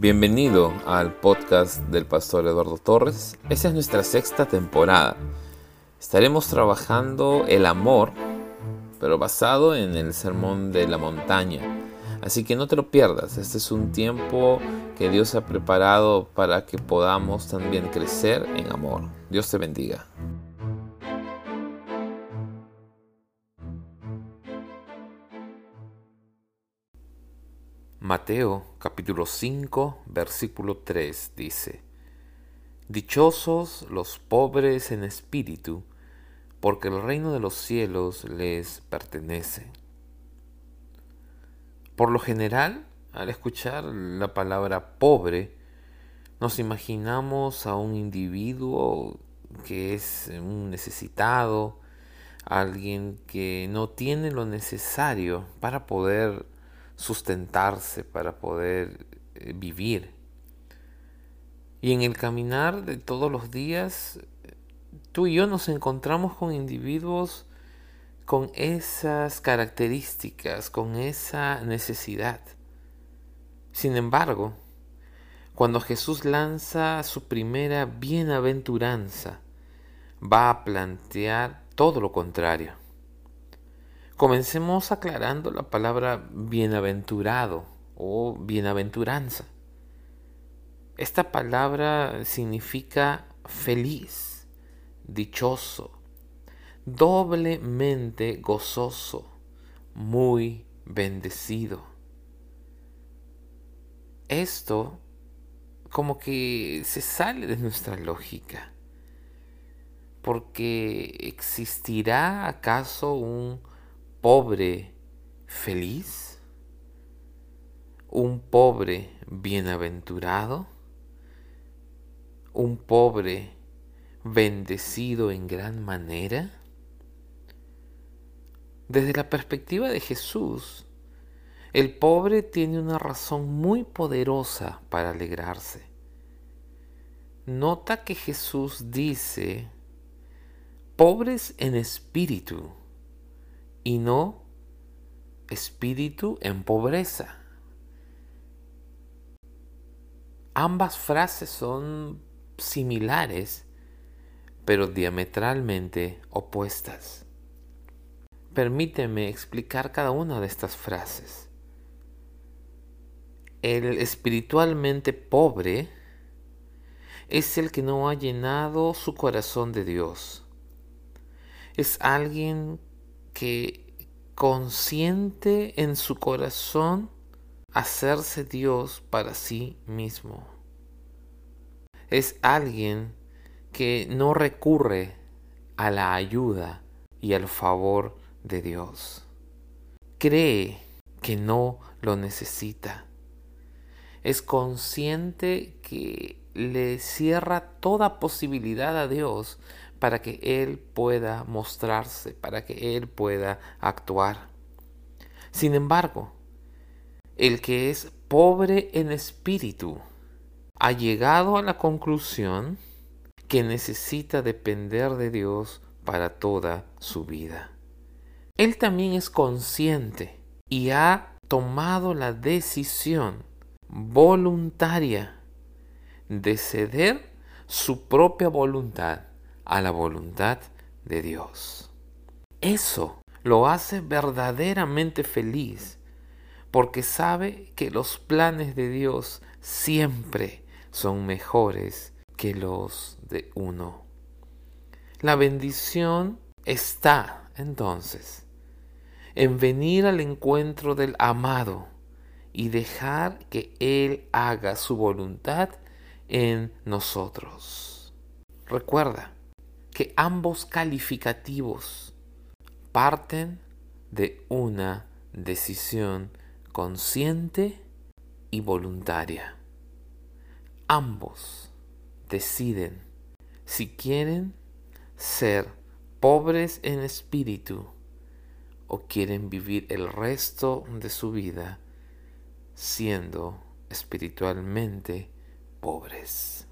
Bienvenido al podcast del pastor Eduardo Torres. Esta es nuestra sexta temporada. Estaremos trabajando el amor, pero basado en el sermón de la montaña. Así que no te lo pierdas. Este es un tiempo que Dios ha preparado para que podamos también crecer en amor. Dios te bendiga. Mateo capítulo 5 versículo 3 dice, Dichosos los pobres en espíritu, porque el reino de los cielos les pertenece. Por lo general, al escuchar la palabra pobre, nos imaginamos a un individuo que es un necesitado, alguien que no tiene lo necesario para poder sustentarse, para poder eh, vivir. Y en el caminar de todos los días, tú y yo nos encontramos con individuos con esas características, con esa necesidad. Sin embargo, cuando Jesús lanza su primera bienaventuranza, va a plantear todo lo contrario. Comencemos aclarando la palabra bienaventurado o bienaventuranza. Esta palabra significa feliz, dichoso, doblemente gozoso, muy bendecido. Esto como que se sale de nuestra lógica, porque ¿existirá acaso un pobre feliz? ¿Un pobre bienaventurado? ¿Un pobre bendecido en gran manera? Desde la perspectiva de Jesús, el pobre tiene una razón muy poderosa para alegrarse. Nota que Jesús dice, pobres en espíritu y no espíritu en pobreza. Ambas frases son similares, pero diametralmente opuestas. Permíteme explicar cada una de estas frases. El espiritualmente pobre es el que no ha llenado su corazón de Dios. Es alguien que consciente en su corazón hacerse Dios para sí mismo. Es alguien que no recurre a la ayuda y al favor de Dios. Cree que no lo necesita. Es consciente que le cierra toda posibilidad a Dios para que Él pueda mostrarse, para que Él pueda actuar. Sin embargo, el que es pobre en espíritu ha llegado a la conclusión que necesita depender de Dios para toda su vida. Él también es consciente y ha tomado la decisión voluntaria de ceder su propia voluntad a la voluntad de Dios. Eso lo hace verdaderamente feliz porque sabe que los planes de Dios siempre son mejores que los de uno. La bendición está entonces en venir al encuentro del amado y dejar que Él haga su voluntad en nosotros. Recuerda, que ambos calificativos parten de una decisión consciente y voluntaria. Ambos deciden si quieren ser pobres en espíritu o quieren vivir el resto de su vida siendo espiritualmente pobres.